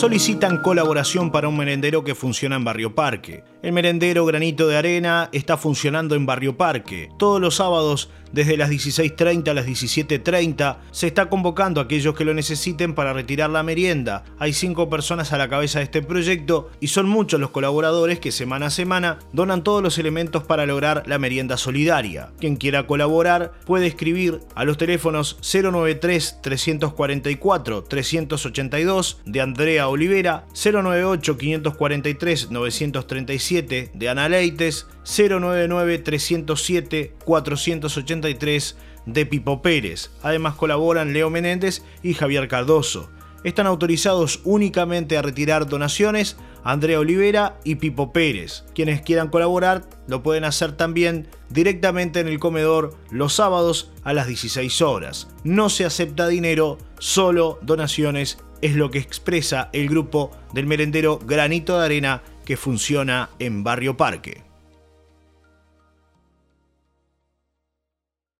solicitan colaboración para un merendero que funciona en Barrio Parque. El merendero Granito de Arena está funcionando en Barrio Parque. Todos los sábados desde las 16.30 a las 17.30 se está convocando a aquellos que lo necesiten para retirar la merienda. Hay cinco personas a la cabeza de este proyecto y son muchos los colaboradores que semana a semana donan todos los elementos para lograr la merienda solidaria. Quien quiera colaborar puede escribir a los teléfonos 093 344 382 de Andrea Olivera, 098 543 937 de Ana Leites, 099 307 483 de Pipo Pérez. Además colaboran Leo Menéndez y Javier Cardoso. Están autorizados únicamente a retirar donaciones Andrea Olivera y Pipo Pérez. Quienes quieran colaborar lo pueden hacer también directamente en el comedor los sábados a las 16 horas. No se acepta dinero, solo donaciones es lo que expresa el grupo del merendero Granito de Arena que funciona en Barrio Parque.